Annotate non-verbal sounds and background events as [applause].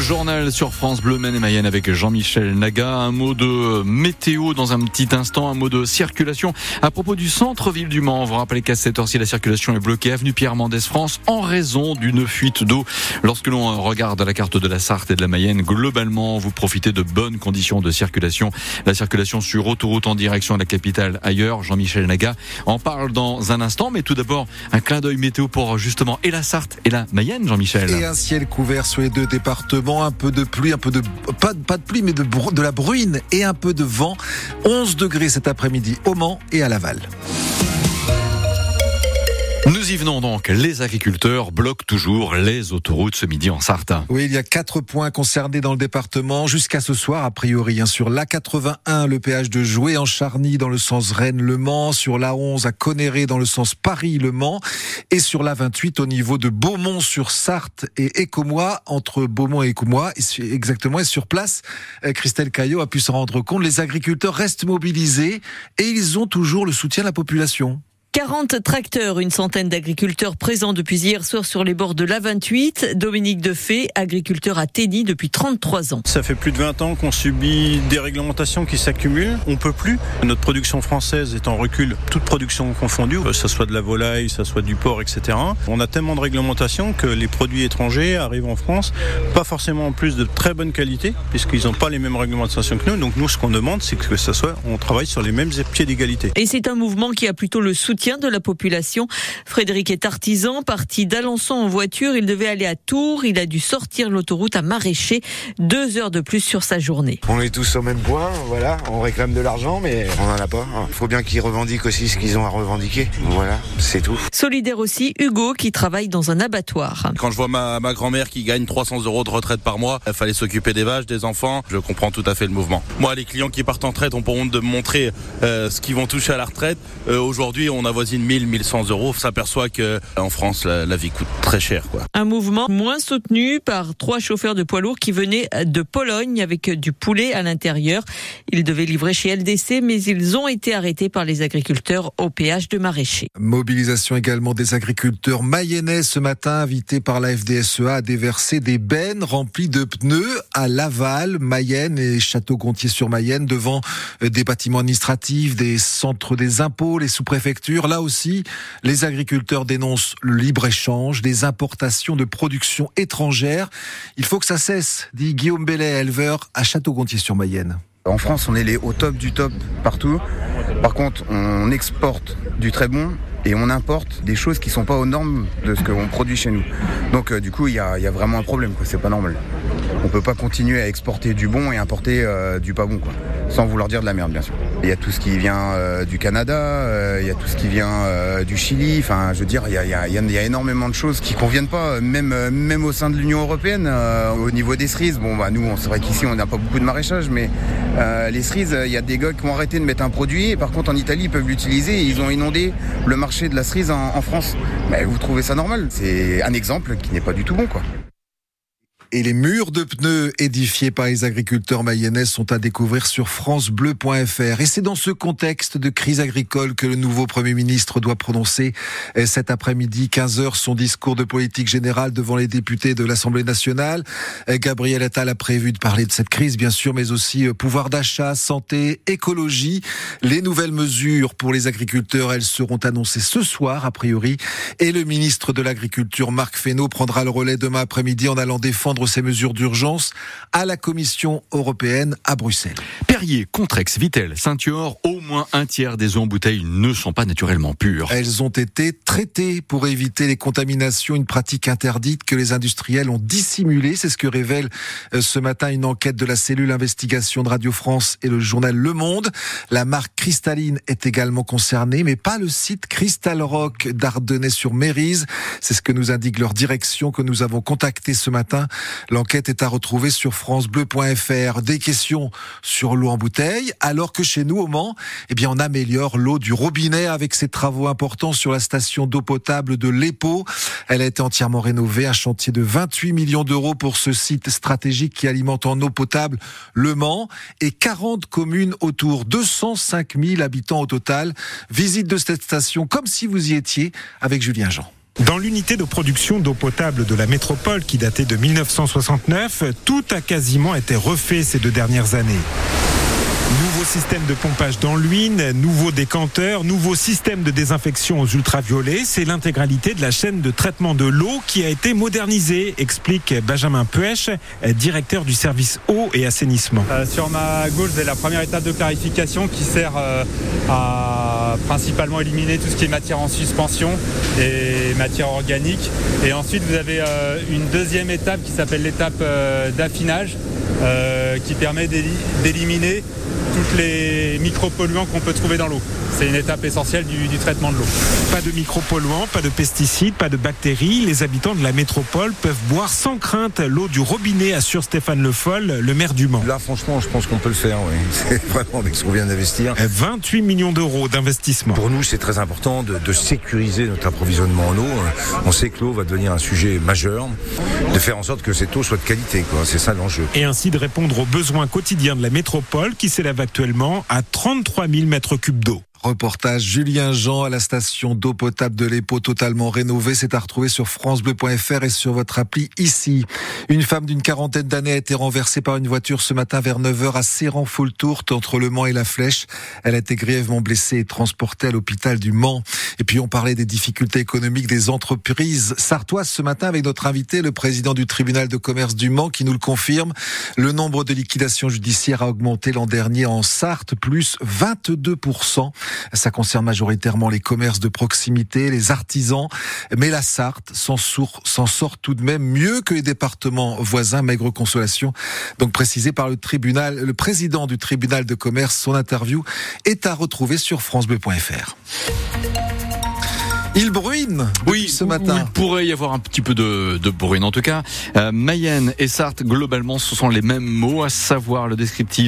Journal sur France Bleu Maine et Mayenne avec Jean-Michel Naga. Un mot de météo dans un petit instant, un mot de circulation à propos du centre-ville du Mans. Vous rappelez qu'à cette heure-ci, la circulation est bloquée avenue Pierre Mendès France en raison d'une fuite d'eau. Lorsque l'on regarde la carte de la Sarthe et de la Mayenne, globalement, vous profitez de bonnes conditions de circulation. La circulation sur autoroute en direction de la capitale ailleurs. Jean-Michel Naga en parle dans un instant, mais tout d'abord, un clin d'œil météo pour justement et la Sarthe et la Mayenne, Jean-Michel. Et un ciel couvert sur les deux départements, un peu de pluie, un peu de pas, pas de pluie mais de, de la bruine et un peu de vent. 11 degrés cet après-midi au Mans et à Laval. Nous y venons donc. Les agriculteurs bloquent toujours les autoroutes ce midi en Sarthe. Oui, il y a quatre points concernés dans le département jusqu'à ce soir, a priori. Hein, sur l'A81, le péage de Joué en Charny dans le sens Rennes-Le Mans, sur l'A11 à Conéré dans le sens Paris-Le Mans, et sur l'A28 au niveau de Beaumont sur Sarthe et Écomois, entre Beaumont et Écomois, exactement. Et sur place, euh, Christelle Caillot a pu se rendre compte, les agriculteurs restent mobilisés et ils ont toujours le soutien de la population. 40 tracteurs, une centaine d'agriculteurs présents depuis hier soir sur les bords de l'A28. Dominique Defay, agriculteur à Tény depuis 33 ans. Ça fait plus de 20 ans qu'on subit des réglementations qui s'accumulent. On peut plus. Notre production française est en recul, toute production confondue, que ce soit de la volaille, que ce soit du porc, etc. On a tellement de réglementations que les produits étrangers arrivent en France, pas forcément en plus de très bonne qualité, puisqu'ils n'ont pas les mêmes réglementations que nous. Donc nous, ce qu'on demande, c'est que ça soit, on travaille sur les mêmes pieds d'égalité. Et c'est un mouvement qui a plutôt le soutien de la population. Frédéric est artisan, parti d'Alençon en voiture. Il devait aller à Tours. Il a dû sortir l'autoroute à Maraîcher. Deux heures de plus sur sa journée. On est tous au même point, voilà. On réclame de l'argent, mais on n'en a pas. Il faut bien qu'ils revendiquent aussi ce qu'ils ont à revendiquer. Voilà, c'est tout. Solidaire aussi, Hugo, qui travaille dans un abattoir. Quand je vois ma, ma grand-mère qui gagne 300 euros de retraite par mois, il fallait s'occuper des vaches, des enfants. Je comprends tout à fait le mouvement. Moi, les clients qui partent en retraite ont pour honte de me montrer euh, ce qu'ils vont toucher à la retraite. Euh, Aujourd'hui, on a avoisine 1000, 1100 euros. On s'aperçoit que en France, la, la, vie coûte très cher. Quoi. Un mouvement moins soutenu par trois chauffeurs de poids lourds qui venaient de Pologne avec du poulet à l'intérieur. Ils devaient livrer chez LDC, mais ils ont été arrêtés par les agriculteurs au péage de Maraîcher. Mobilisation également des agriculteurs mayennais ce matin, invités par la FDSEA à déverser des bennes remplies de pneus à Laval, Mayenne et Château-Gontier-sur-Mayenne devant des bâtiments administratifs, des centres des impôts, les sous-préfectures. Là aussi, les agriculteurs dénoncent le libre-échange, des importations de production étrangère. Il faut que ça cesse, dit Guillaume Bellet, éleveur à Château-Gontier-sur-Mayenne. En France, on est au top du top partout. Par contre, on exporte du très bon et on importe des choses qui sont pas aux normes de ce qu'on produit chez nous. Donc euh, du coup, il y a, vraiment un problème, quoi. C'est pas normal. On peut pas continuer à exporter du bon et importer euh, du pas bon, quoi. Sans vouloir dire de la merde, bien sûr. Il y a tout ce qui vient euh, du Canada, euh, il y a tout ce qui vient euh, du Chili. Enfin, je veux dire, il y a, a, y a, énormément de choses qui conviennent pas, même même au sein de l'Union européenne. au niveau des cerises, bon bah nous, c'est vrai qu'ici on n'a pas beaucoup de maraîchage, mais les cerises, il y a des gars qui ont arrêté de mettre un produit. Et par contre, en Italie, ils peuvent l'utiliser. Ils ont inondé le marché de la cerise en, en France. Mais vous trouvez ça normal? C'est un exemple qui n'est pas du tout bon, quoi et les murs de pneus édifiés par les agriculteurs mayennais sont à découvrir sur francebleu.fr. Et c'est dans ce contexte de crise agricole que le nouveau Premier ministre doit prononcer cet après-midi, 15 heures, son discours de politique générale devant les députés de l'Assemblée nationale. Gabriel Attal a prévu de parler de cette crise, bien sûr, mais aussi euh, pouvoir d'achat, santé, écologie. Les nouvelles mesures pour les agriculteurs, elles seront annoncées ce soir, a priori. Et le ministre de l'Agriculture, Marc Fesneau, prendra le relais demain après-midi en allant défendre ces mesures d'urgence à la Commission européenne à Bruxelles. Perrier, Contrex, Vitel, Ceinture, au moins un tiers des eaux en bouteille ne sont pas naturellement pures. Elles ont été traitées pour éviter les contaminations, une pratique interdite que les industriels ont dissimulée. C'est ce que révèle euh, ce matin une enquête de la cellule investigation de Radio France et le journal Le Monde. La marque cristalline est également concernée, mais pas le site Crystal Rock d'Ardennais-sur-Mérise. C'est ce que nous indique leur direction que nous avons contacté ce matin. L'enquête est à retrouver sur francebleu.fr. Des questions sur l'eau en bouteille, alors que chez nous au Mans, eh bien, on améliore l'eau du robinet avec ces travaux importants sur la station d'eau potable de l'Epo. Elle a été entièrement rénovée, un chantier de 28 millions d'euros pour ce site stratégique qui alimente en eau potable le Mans et 40 communes autour, 205 000 habitants au total. Visite de cette station comme si vous y étiez avec Julien Jean. Dans l'unité de production d'eau potable de la métropole qui datait de 1969, tout a quasiment été refait ces deux dernières années. Nouveau système de pompage dans l'huile, nouveau décanteur, nouveau système de désinfection aux ultraviolets, c'est l'intégralité de la chaîne de traitement de l'eau qui a été modernisée, explique Benjamin Puech, directeur du service eau et assainissement. Euh, sur ma gauche, c'est la première étape de clarification qui sert euh, à principalement éliminer tout ce qui est matière en suspension et matière organique. Et ensuite, vous avez euh, une deuxième étape qui s'appelle l'étape d'affinage qui permet d'éliminer toutes les micropolluants qu'on peut trouver dans l'eau. C'est une étape essentielle du, du traitement de l'eau. Pas de micropolluants, pas de pesticides, pas de bactéries. Les habitants de la métropole peuvent boire sans crainte l'eau du robinet, assure Stéphane Le Foll, le maire du Mans. Là, franchement, je pense qu'on peut le faire, oui. [laughs] C'est vraiment avec ce qu'on vient d'investir. 28 millions d'euros d'investissement. Pour nous, c'est très important de, de, sécuriser notre approvisionnement en eau. On sait que l'eau va devenir un sujet majeur, de faire en sorte que cette eau soit de qualité, quoi. C'est ça l'enjeu. Et ainsi de répondre aux besoins quotidiens de la métropole qui s'élève actuellement à 33 000 mètres cubes d'eau. Reportage Julien Jean à la station d'eau potable de l'Épau totalement rénovée. C'est à retrouver sur francebleu.fr et sur votre appli ici. Une femme d'une quarantaine d'années a été renversée par une voiture ce matin vers 9h à Serran-Foultourte entre Le Mans et La Flèche. Elle a été grièvement blessée et transportée à l'hôpital du Mans. Et puis on parlait des difficultés économiques des entreprises sartoises ce matin avec notre invité, le président du tribunal de commerce du Mans qui nous le confirme. Le nombre de liquidations judiciaires a augmenté l'an dernier en Sarthe, plus 22%. Ça concerne majoritairement les commerces de proximité, les artisans, mais la Sarthe s'en sort tout de même mieux que les départements voisins. Maigre consolation, donc précisé par le tribunal, le président du tribunal de commerce. Son interview est à retrouver sur francebleu.fr. Il bruine oui, ce matin. il pourrait y avoir un petit peu de, de bruine. En tout cas, euh, Mayenne et Sarthe, globalement, ce sont les mêmes mots, à savoir le descriptif